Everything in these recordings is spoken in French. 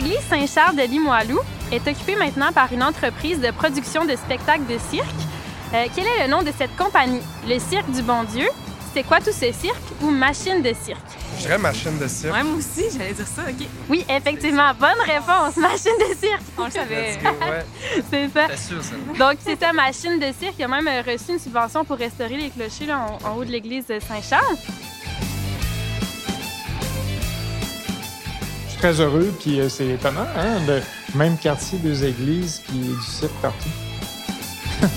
L'église Saint-Charles de Limoilou est occupée maintenant par une entreprise de production de spectacles de cirque. Euh, quel est le nom de cette compagnie? Le Cirque du Bon Dieu? C'est quoi tout ce cirque ou machine de cirque? Je dirais machine de cirque. Ouais, moi aussi, j'allais dire ça, OK. Oui, effectivement, bonne réponse, machine de cirque. On le savait. C'est ça. C'est sûr, ça. Donc, c'est ça, machine de cirque. Il a même euh, reçu une subvention pour restaurer les clochers là, en, en haut de l'église de Saint-Charles. Très heureux, puis euh, c'est étonnant, hein, de même quartier, deux églises, puis du cirque partout.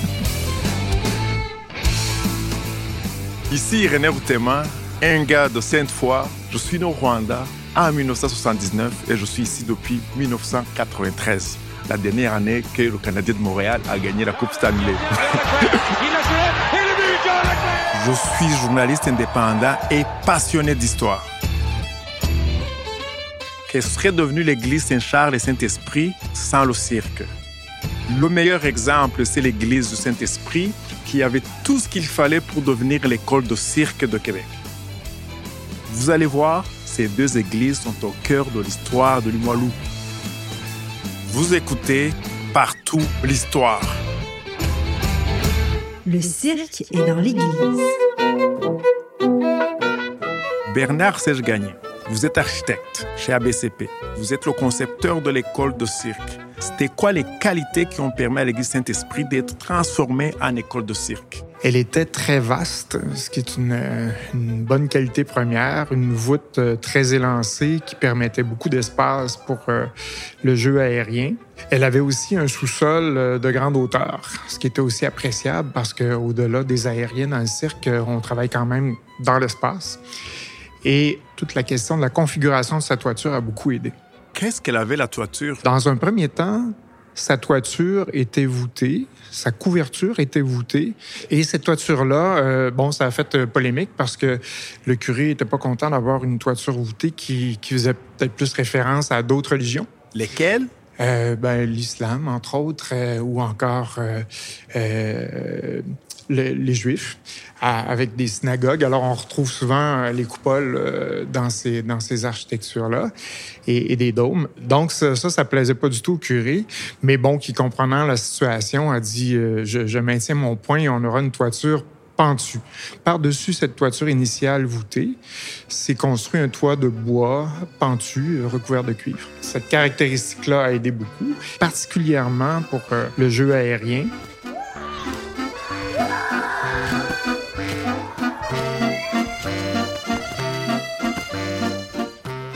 Ici René Routema, un gars de Sainte-Foy. Je suis né au Rwanda en 1979 et je suis ici depuis 1993, la dernière année que le Canadien de Montréal a gagné la Coupe Stanley. je suis journaliste indépendant et passionné d'histoire. Que serait devenue l'église Saint-Charles et Saint-Esprit sans le cirque Le meilleur exemple, c'est l'église du Saint-Esprit qui avait tout ce qu'il fallait pour devenir l'école de cirque de Québec. Vous allez voir, ces deux églises sont au cœur de l'histoire de Limoilou. Vous écoutez partout l'histoire. Le cirque est dans l'église. Bernard Serge-Gagné, vous êtes architecte chez ABCP. Vous êtes le concepteur de l'école de cirque. C'était quoi les qualités qui ont permis à l'Église Saint-Esprit d'être transformée en école de cirque? Elle était très vaste, ce qui est une, bonne qualité première, une voûte euh, très élancée qui permettait beaucoup d'espace pour euh, le jeu aérien. Elle avait aussi un sous-sol euh, de grande hauteur, ce qui était aussi appréciable parce qu'au-delà des aériens dans le cirque, on travaille quand même dans l'espace. Et toute la question de la configuration de sa toiture a beaucoup aidé. Qu'est-ce qu'elle avait la toiture? Dans un premier temps, sa toiture était voûtée, sa couverture était voûtée. Et cette toiture-là, euh, bon, ça a fait euh, polémique parce que le curé était pas content d'avoir une toiture voûtée qui, qui faisait peut-être plus référence à d'autres religions. Lesquelles? Euh, ben, l'islam, entre autres, euh, ou encore euh, le- les juifs, avec des synagogues. Alors, on retrouve souvent euh, les coupoles euh, dans ces, dans ces architectures-là et, des dômes. Donc, ça, ça, ça plaisait pas du tout au curé. Mais bon, qui comprenant la situation, a dit euh, je, maintiens mon point et on aura une toiture pentue. Par-dessus cette toiture initiale voûtée, s'est construit un toit de bois pentu, recouvert de cuivre. Cette caractéristique-là a aidé beaucoup, particulièrement pour le jeu aérien.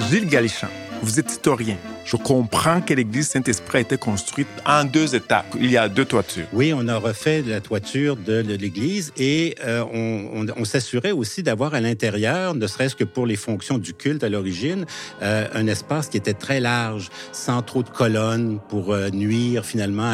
Gilles vous êtes historien. Je comprends que l'église Saint-Esprit a été construite en deux étapes. Il y a deux toitures. Oui, on a refait la toiture de, l'église et euh, on, s'assurait aussi d'avoir à l'intérieur, ne serait-ce que pour les fonctions du culte à l'origine, euh, un espace qui était très large, sans trop de colonnes pour euh, nuire finalement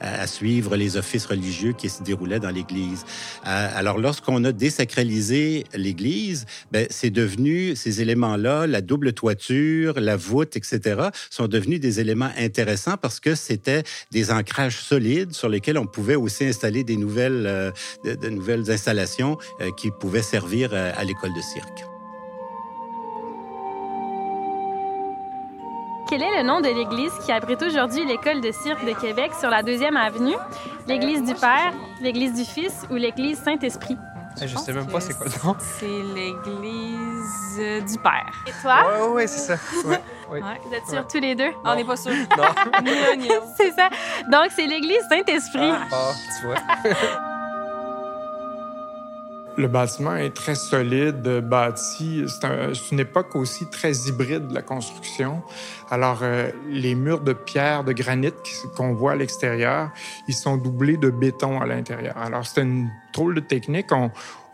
à, suivre les offices religieux qui se déroulaient dans l'église. Alors, lorsqu'on a désacralisé l'église, ben, c'est devenu ces éléments-là, la double toiture, la voûte, etc., sont devenus des éléments intéressants parce que c'était des ancrages solides sur lesquels on pouvait aussi installer des nouvelles, euh, nouvelles installations euh, qui pouvaient servir euh, à l'école de cirque. Quel est le nom de l'église qui abrite aujourd'hui l'école de cirque de Québec sur la deuxième avenue? L'église du Père, l'église du Fils ou l'église Saint-Esprit? Je sais même pas c'est quoi le nom. C'est l'église euh, du Père. Et toi? Ouais, ouais, ouais, c'est ça. Ouais. Ouais. Vous êtes sûrs tous les deux? On n'est pas sûr. Non. Ni l'un ni l'autre. C'est ça. Donc, c'est l'église Saint-Esprit. Ah, tu vois. Le bâtiment est très solide, bâti. C'est un- c'est une époque aussi très hybride de la construction. Alors, euh, les murs de pierre, de granit qu'on voit à l'extérieur, ils sont doublés de béton à l'intérieur. Alors, c'était une drôle de technique.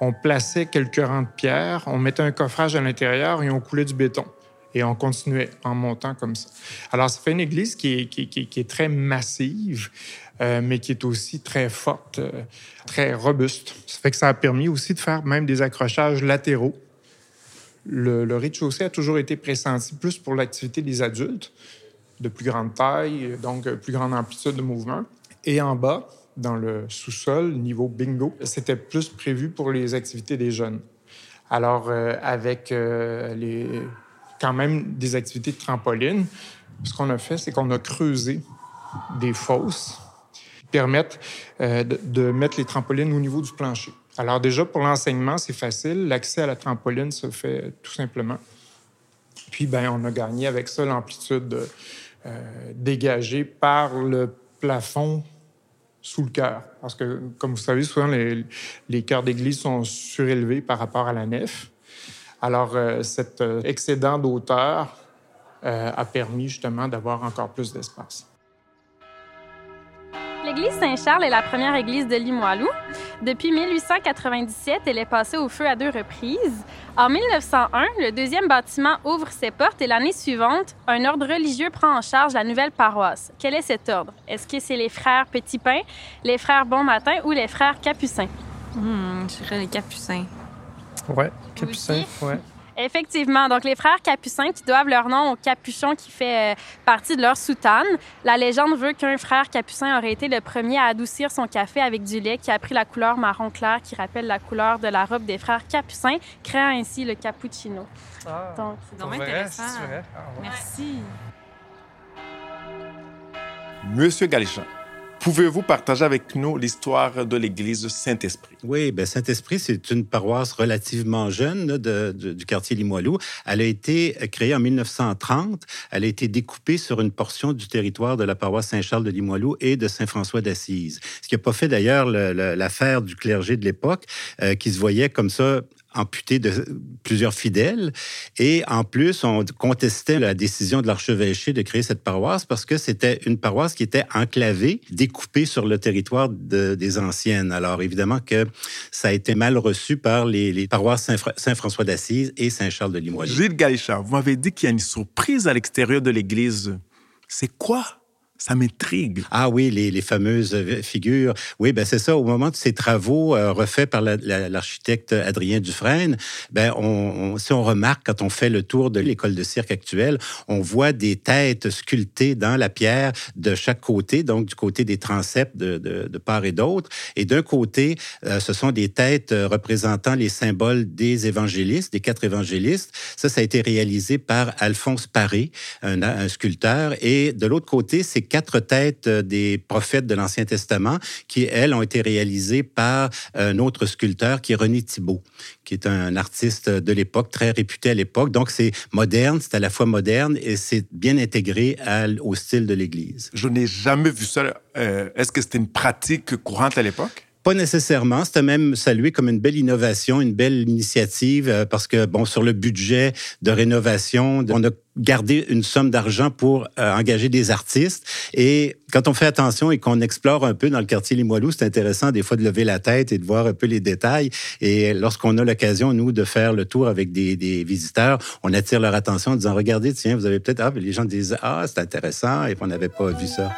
On, plaçait quelques rangs de pierre, on mettait un coffrage à l'intérieur et on coulait du béton. Et on continuait en montant comme ça. Alors, ça fait une église qui est très massive, euh, mais qui est aussi très forte, euh, très robuste. Ça fait que ça a permis aussi de faire même des accrochages latéraux. Le, le rez-de-chaussée a toujours été pressenti plus pour l'activité des adultes, de plus grande taille, donc euh, plus grande amplitude de mouvement. Et en bas, dans le sous-sol, niveau bingo, c'était plus prévu pour les activités des jeunes. Alors, avec les quand même des activités de trampoline. Ce qu'on a fait, c'est qu'on a creusé des fosses permettent euh, de, mettre les trampolines au niveau du plancher. Alors déjà, pour l'enseignement, c'est facile. L'accès à la trampoline se fait tout simplement. Puis, ben, on a gagné avec ça l'amplitude euh, dégagée par le plafond sous le chœur. Parce que, comme vous savez, souvent, les, les chœurs d'église sont surélevés par rapport à la nef. Alors, euh, cet excédent d'auteur a permis justement d'avoir encore plus d'espace. L'église Saint-Charles est la première église de Limoilou. Depuis 1897, elle est passée au feu à deux reprises. En 1901, le deuxième bâtiment ouvre ses portes et l'année suivante, un ordre religieux prend en charge la nouvelle paroisse. Quel est cet ordre? Est-ce que c'est les frères Petit Pain, les frères Bon Matin ou les frères Capucins? Hmm, je dirais les capucins. Ouais, capucin, Aussi? ouais. Effectivement. Donc, les frères Capucins qui doivent leur nom au capuchon qui fait euh, partie de leur soutane. La légende veut qu'un frère Capucin aurait été le premier à adoucir son café avec du lait qui a pris la couleur marron clair qui rappelle la couleur de la robe des frères Capucins, créant ainsi le cappuccino. Ah, Donc, C'est intéressant. vrai. Ah, ouais. Merci. Monsieur Galichan, pouvez-vous partager avec nous l'histoire de l'église Saint-Esprit? Oui, ben Saint-Esprit, c'est une paroisse relativement jeune du quartier Limoilou. Elle a été créée en 1930. Elle a été découpée sur une portion du territoire de la paroisse Saint-Charles de Limoilou et de Saint-François d'Assise. Ce qui n'a pas fait d'ailleurs le- le- l'affaire du clergé de l'époque, euh, qui se voyait comme ça amputé de plusieurs fidèles. Et en plus, on contestait la décision de l'archevêché de créer cette paroisse parce que c'était une paroisse qui était enclavée, découpée sur le territoire de- des anciennes. Alors évidemment que ça a été mal reçu par les, paroisses Saint-Fra- Saint-François d'Assise et Saint-Charles de Limoilou. Gilles Galichan, vous m'avez dit qu'il y a une surprise à l'extérieur de l'église. C'est quoi? Ça m'intrigue. Ah oui, les, les fameuses euh, figures. Oui, ben c'est ça. Au moment de ces travaux euh, refaits par la- la- l'architecte Adrien Dufresne, ben on, si on remarque quand on fait le tour de l'école de cirque actuelle, on voit des têtes sculptées dans la pierre de chaque côté, donc du côté des transepts de, de, part et d'autre. Et d'un côté, euh, ce sont des têtes représentant les symboles des évangélistes, des quatre évangélistes. Ça, ça a été réalisé par Alphonse Paré, un, un sculpteur. Et de l'autre côté, c'est quatre têtes euh, des prophètes de l'Ancien Testament qui, elles, ont été réalisées par un autre sculpteur qui est René Thibault, qui est un artiste de l'époque, très réputé à l'époque. Donc, c'est moderne, c'est à la fois moderne et c'est bien intégré à- au style de l'Église. Je n'ai jamais vu ça. Euh, Est-ce que c'était une pratique courante à l'époque? Pas nécessairement. C'était même salué comme une belle innovation, une belle initiative, euh, parce que, bon, sur le budget de rénovation, on a gardé une somme d'argent pour euh, engager des artistes. Et quand on fait attention et qu'on explore un peu dans le quartier Limoilou, c'est intéressant des fois de lever la tête et de voir un peu les détails. Et lorsqu'on a l'occasion, nous, de faire le tour avec des, visiteurs, on attire leur attention en disant, regardez, tiens, vous avez peut-être... Ah, les gens disent, ah, c'est intéressant, et qu'on n'avait pas vu ça.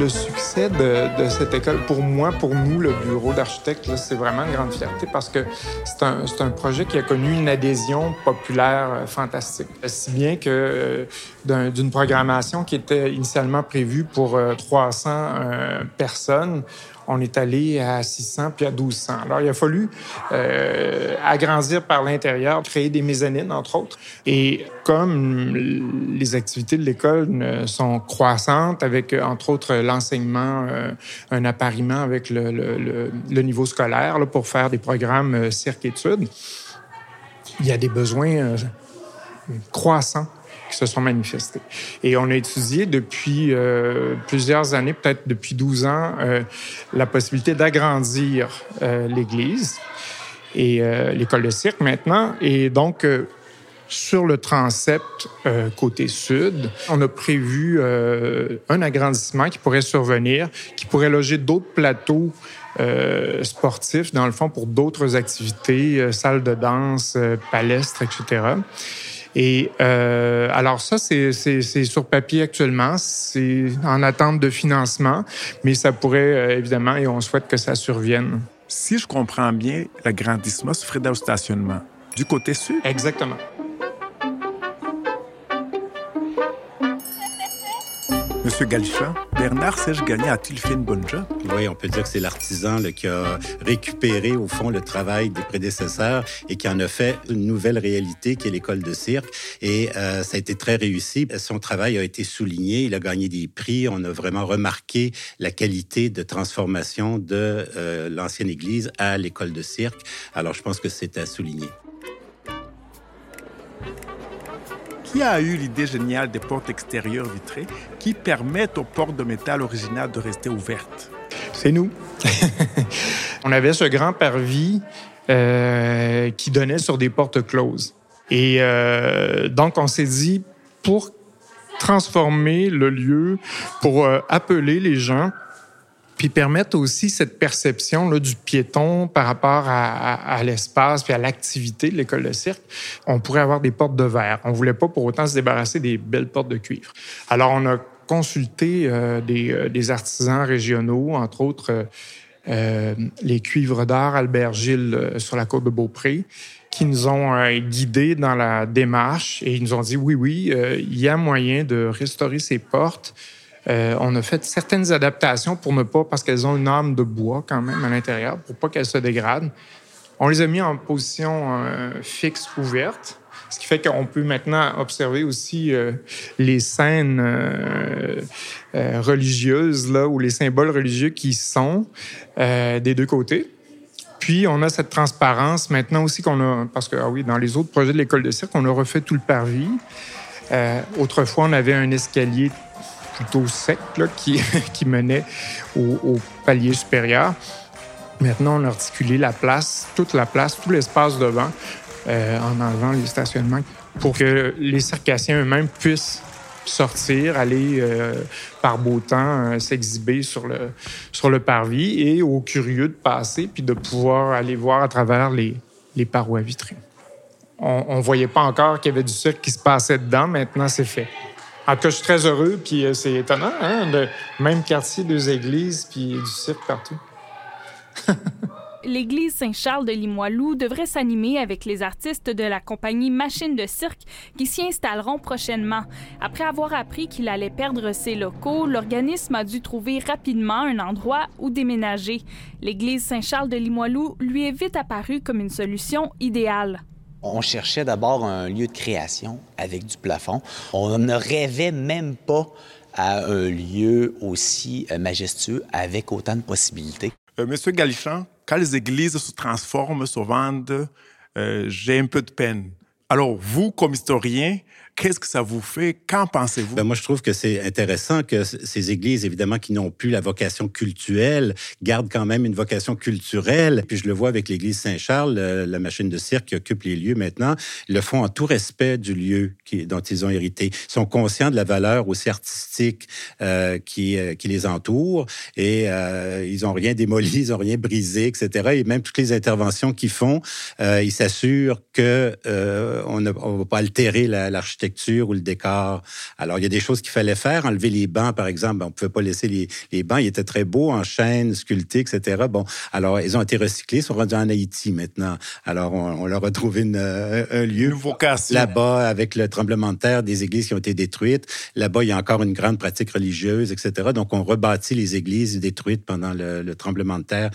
Le succès de, cette école, pour moi, pour nous, le bureau d'architecte, là, c'est vraiment une grande fierté parce que c'est un, projet qui a connu une adhésion populaire euh, fantastique. Si bien que euh, d'un- d'une programmation qui était initialement prévue pour euh, 300 euh, personnes, on est allé à 600 puis à 1200. Alors, il a fallu euh, agrandir par l'intérieur, créer des mezzanines, entre autres. Et comme les activités de l'école sont croissantes, avec, entre autres, l'enseignement, euh, un appariement avec le, niveau scolaire là, pour faire des programmes euh, cirque-études, il y a des besoins croissants se sont manifestés. Et on a étudié depuis euh, plusieurs années, peut-être depuis 12 ans, euh, la possibilité d'agrandir euh, l'Église et l'école de cirque maintenant. Et donc, sur le transept côté sud, on a prévu un agrandissement qui pourrait survenir, qui pourrait loger d'autres plateaux sportifs, dans le fond, pour d'autres activités, salles de danse, palestres, etc. Et euh, alors ça, c'est sur papier actuellement, c'est en attente de financement, mais ça pourrait euh, évidemment, et on souhaite que ça survienne. Si je comprends bien, l'agrandissement se ferait dans le stationnement. Du côté sud? Exactement. Monsieur Galichan, Bernard Serge Gagné a-t-il fait une bonne? Oui, on peut dire que c'est l'artisan qui a récupéré, au fond, le travail des prédécesseurs et qui en a fait une nouvelle réalité qui est l'école de cirque. Et euh, ça a été très réussi. Son travail a été souligné. Il a gagné des prix. On a vraiment remarqué la qualité de transformation de euh, l'ancienne église à l'école de cirque. Alors, je pense que c'est à souligner. Qui a eu l'idée géniale des portes extérieures vitrées qui permettent aux portes de métal originales de rester ouvertes? C'est nous. on avait ce grand parvis euh, qui donnait sur des portes closes. Et euh, donc, on s'est dit, pour transformer le lieu, pour euh, appeler les gens, puis permettre aussi cette perception là, du piéton par rapport à, l'espace puis à l'activité de l'école de cirque. On pourrait avoir des portes de verre. On voulait pas pour autant se débarrasser des belles portes de cuivre. Alors, on a consulté euh, euh, des, artisans régionaux, entre autres euh, les cuivres d'art Albert Gilles sur la côte de Beaupré, qui nous ont guidés dans la démarche et ils nous ont dit oui, oui, il y a moyen de restaurer ces portes euh, on a fait certaines adaptations pour ne pas, parce qu'elles ont une âme de bois quand même à l'intérieur, pour pas qu'elles se dégradent. On les a mis en position euh, fixe ouverte, ce qui fait qu'on peut maintenant observer aussi euh, les scènes religieuses là, ou les symboles religieux qui sont des deux côtés. Puis, on a cette transparence maintenant aussi qu'on a, parce que, ah oui, dans les autres projets de l'école de cirque, on a refait tout le parvis. autrefois, on avait un escalier plutôt sec là, qui, menait au, palier supérieur. Maintenant, on a articulé la place, toute la place, tout l'espace devant, euh, en enlevant les stationnements, pour que les circassiens eux-mêmes puissent sortir, aller euh, par beau temps euh, s'exhiber sur le, sur le parvis et aux curieux de passer puis de pouvoir aller voir à travers les, les parois vitrées. On ne voyait pas encore qu'il y avait du cirque qui se passait dedans. Maintenant, c'est fait. En tout cas, je suis très heureux, puis euh, c'est étonnant, hein, même quartier, deux églises, puis du cirque partout. L'église Saint-Charles de Limoilou devrait s'animer avec les artistes de la compagnie Machine de Cirque qui s'y installeront prochainement. Après avoir appris qu'il allait perdre ses locaux, l'organisme a dû trouver rapidement un endroit où déménager. L'église Saint-Charles de Limoilou lui est vite apparue comme une solution idéale. On cherchait d'abord un lieu de création avec du plafond. On ne rêvait même pas à un lieu aussi euh, majestueux avec autant de possibilités. Euh, Monsieur Galichan, quand les églises se transforment, se vendent, euh, j'ai un peu de peine. Alors, vous, comme historien, Qu'est-ce que ça vous fait? Qu'en pensez-vous? Ben moi, je trouve que c'est intéressant que ces églises, évidemment, qui n'ont plus la vocation cultuelle, gardent quand même une vocation culturelle. Puis je le vois avec l'église Saint-Charles, la machine de cirque qui occupe les lieux maintenant, le font en tout respect du lieu dont ils ont hérité. Ils sont conscients de la valeur aussi artistique euh, qui, euh, qui les entoure et euh, ils n'ont rien démoli, ils n'ont rien brisé, etc. Et même toutes les interventions qu'ils font, euh, ils s'assurent que euh, on ne va pas altérer l'architecture ou le décor. Alors, il y a des choses qu'il fallait faire. Enlever les bancs, par exemple. On ne pouvait pas laisser les, les, bancs. Ils étaient très beaux, en chaîne, sculptés, etc. Bon, alors, ils ont été recyclés, ils sont rendus en Haïti maintenant. Alors, on, leur a trouvé une, euh, un lieu là-bas avec le tremblement de terre, des églises qui ont été détruites. Là-bas, il y a encore une grande pratique religieuse, etc. Donc, on rebâtit les églises détruites pendant le, le tremblement de terre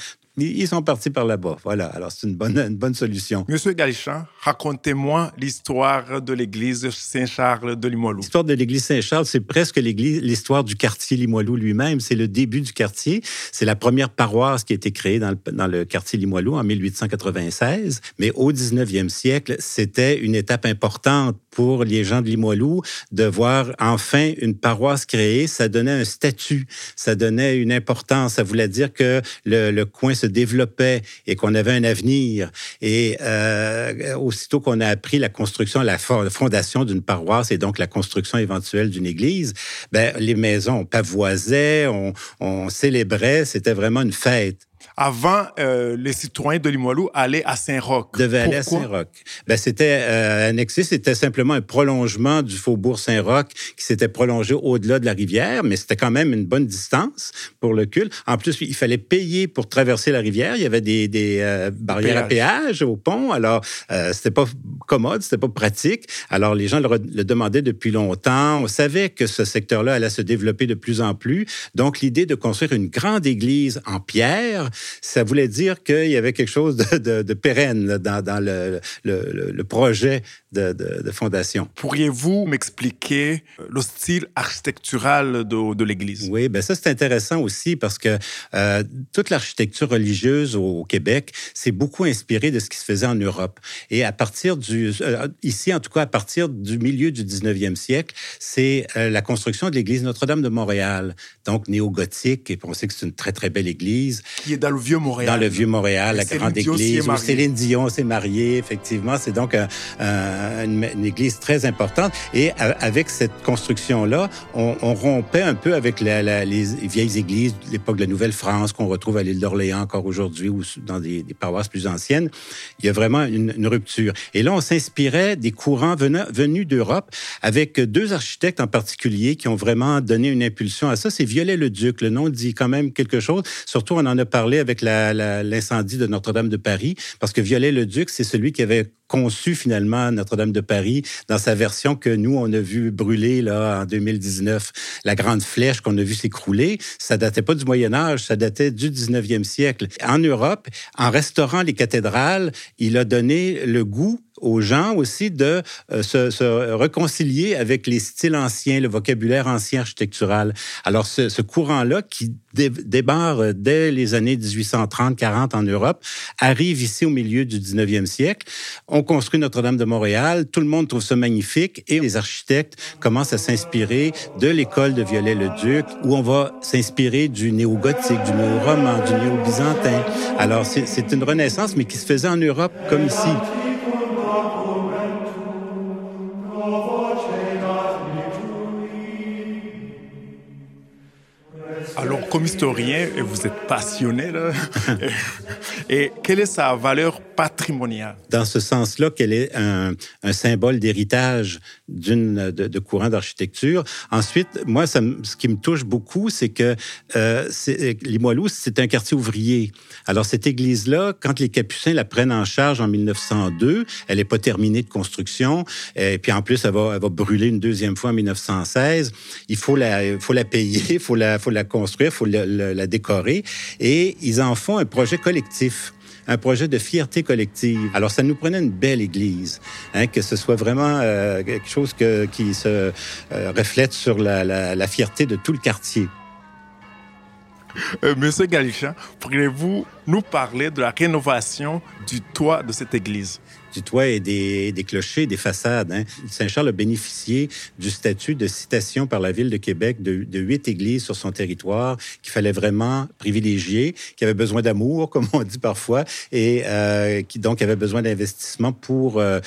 ils sont partis par là-bas. Voilà. Alors, c'est une bonne, une bonne solution. Monsieur Galichan, racontez-moi l'histoire de l'église Saint-Charles de Limoilou. L'histoire de l'église Saint-Charles, c'est presque l'histoire du quartier Limoilou lui-même. C'est le début du quartier. C'est la première paroisse qui a été créée dans le, dans le quartier Limoilou en 1896. Mais au 19e siècle, c'était une étape importante pour les gens de Limoilou de voir enfin une paroisse créée. Ça donnait un statut, ça donnait une importance. Ça voulait dire que le, le coin se développait et qu'on avait un avenir. Et euh, aussitôt qu'on a appris la construction, la fondation d'une paroisse et donc la construction éventuelle d'une église, ben, les maisons, on on, on célébrait, c'était vraiment une fête. Avant, euh, les citoyens de Limoilou allaient à Saint-Roch. Devaient aller à Saint-Roch. Ben, c'était euh, annexé, c'était simplement un prolongement du faubourg Saint-Roch qui s'était prolongé au-delà de la rivière, mais c'était quand même une bonne distance pour le culte. En plus, il fallait payer pour traverser la rivière. Il y avait des, des euh, barrières à péage au pont. Alors, euh, c'était pas commode, c'était pas pratique. Alors, les gens le, le demandaient depuis longtemps. On savait que ce secteur-là allait se développer de plus en plus. Donc, l'idée de construire une grande église en pierre, ça voulait dire qu'il y avait quelque chose de, de, de pérenne dans, dans le, le, le, projet de, de fondation. Pourriez-vous m'expliquer le style architectural de, l'église? Oui, ben ça, c'est intéressant aussi parce que euh, toute l'architecture religieuse au, Québec s'est beaucoup inspirée de ce qui se faisait en Europe. Et à partir du... Euh, ici, en tout cas, à partir du milieu du 19e siècle, c'est euh, la construction de l'église Notre-Dame de Montréal, donc néo-gothique, et on sait que c'est une très, très belle église. Qui est dans le Vieux-Montréal. Dans le Vieux-Montréal, la grande église où Céline Dion s'est mariée, effectivement. C'est donc un, un, une, une, église très importante. Et avec cette construction-là, on, on, rompait un peu avec la, la, les vieilles églises de l'époque de la Nouvelle-France qu'on retrouve à l'île d'Orléans encore aujourd'hui ou dans des, des, paroisses plus anciennes. Il y a vraiment une, une rupture. Et là, on s'inspirait des courants venant, venus d'Europe avec deux architectes en particulier qui ont vraiment donné une impulsion à ça. C'est Viollet-le-Duc. Le nom dit quand même quelque chose. Surtout, on en a parlé avec l'incendie de Notre-Dame de Paris parce que Viollet-le-Duc, c'est celui qui avait conçu finalement Notre-Dame de Paris dans sa version que nous, on a vu brûler là, en 2019. La grande flèche qu'on a vu s'écrouler, ça datait pas du Moyen Âge, ça datait du 19e siècle. En Europe, en restaurant les cathédrales, il a donné le goût aux gens aussi de euh, se, réconcilier avec les styles anciens, le vocabulaire ancien architectural. Alors, ce, courant-là, qui dé débarre dès les années 1830-40 en Europe, arrive ici au milieu du 19e siècle. Construit Notre-Dame de Montréal, tout le monde trouve ça magnifique et les architectes commencent à s'inspirer de l'école de Viollet-le-Duc, où on va s'inspirer du néo-gothique, du néo-roman, du néo-byzantin. Alors, c'est une renaissance, mais qui se faisait en Europe comme ici. Comme historien, vous êtes passionné, là. et quelle est sa valeur patrimoniale? Dans ce sens-là, qu'elle est un, un symbole d'héritage d'une de, de, courant d'architecture. Ensuite, moi, ça, ce qui me touche beaucoup, c'est que euh, Limoilou, c'est un quartier ouvrier. Alors, cette église-là, quand les Capucins la prennent en charge en 1902, elle n'est pas terminée de construction. Et puis, en plus, elle va, elle va brûler une deuxième fois en 1916. Il faut la, faut la payer, il faut la, faut la construire, faut la, décorer. Et ils en font un projet collectif un projet de fierté collective. Alors, ça nous prenait une belle église, hein, que ce soit vraiment euh, quelque chose qui se euh, reflète sur la, fierté de tout le quartier. Euh, Monsieur Galichan, pourriez-vous nous parler de la rénovation du toit de cette église? Du toit et des, des clochers, des façades. Hein. Saint-Charles a bénéficié du statut de citation par la Ville de Québec de, de huit églises sur son territoire qu'il fallait vraiment privilégier, qui avaient besoin d'amour, comme on dit parfois, et euh, qui donc avait besoin d'investissement pour euh,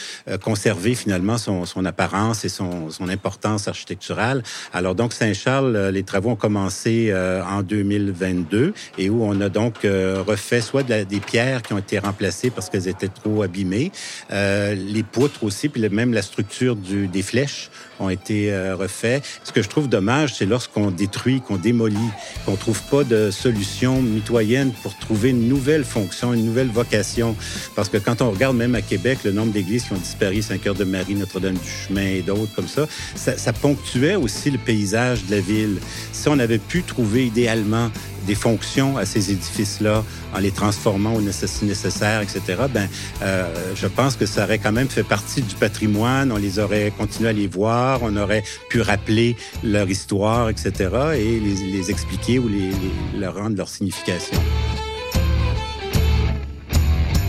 conserver finalement son, son apparence et son, son, importance architecturale. Alors donc Saint-Charles, les travaux ont commencé euh, en 2022 et où on a donc euh, refait soit de la, des pierres qui ont été remplacées parce qu'elles étaient trop abîmées, euh, les poutres aussi, puis même la structure du, des flèches ont été euh, refaits. Ce que je trouve dommage, c'est lorsqu'on détruit, qu'on démolit, qu'on trouve pas de solution mitoyenne pour trouver une nouvelle fonction, une nouvelle vocation. Parce que quand on regarde même à Québec le nombre d'églises qui ont disparu, Saint-Cœur-de-Marie, Notre-Dame-du-Chemin et d'autres comme ça, ça, ça ponctuait aussi le paysage de la ville. Si on avait pu trouver idéalement des fonctions à ces édifices-là en les transformant au nécessaire, etc., ben, euh, je pense que ça aurait quand même fait partie du patrimoine. On les aurait continué à les voir, on aurait pu rappeler leur histoire, etc., et les, les expliquer ou les, les, leur rendre leur signification.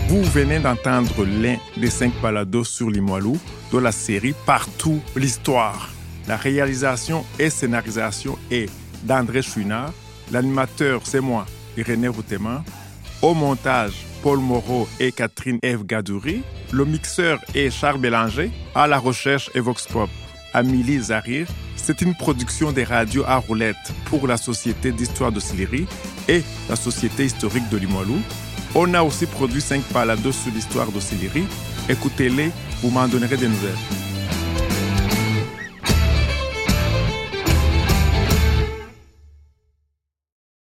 Vous venez d'entendre l'un des cinq balados sur Limoilou de la série Partout l'histoire. La réalisation et scénarisation est d'André Chouinard, L'animateur, c'est moi, Irénée Routeman. Au montage, Paul Moreau et Catherine Eve Gadouri. Le mixeur est Charles Bélanger. À la recherche, Evox Pop, Amélie Zarir, C'est une production des radios à roulettes pour la Société d'histoire de Sillery et la Société historique de Limoilou. On a aussi produit cinq balados sur l'histoire de Sillery. Écoutez-les, vous m'en donnerez des nouvelles.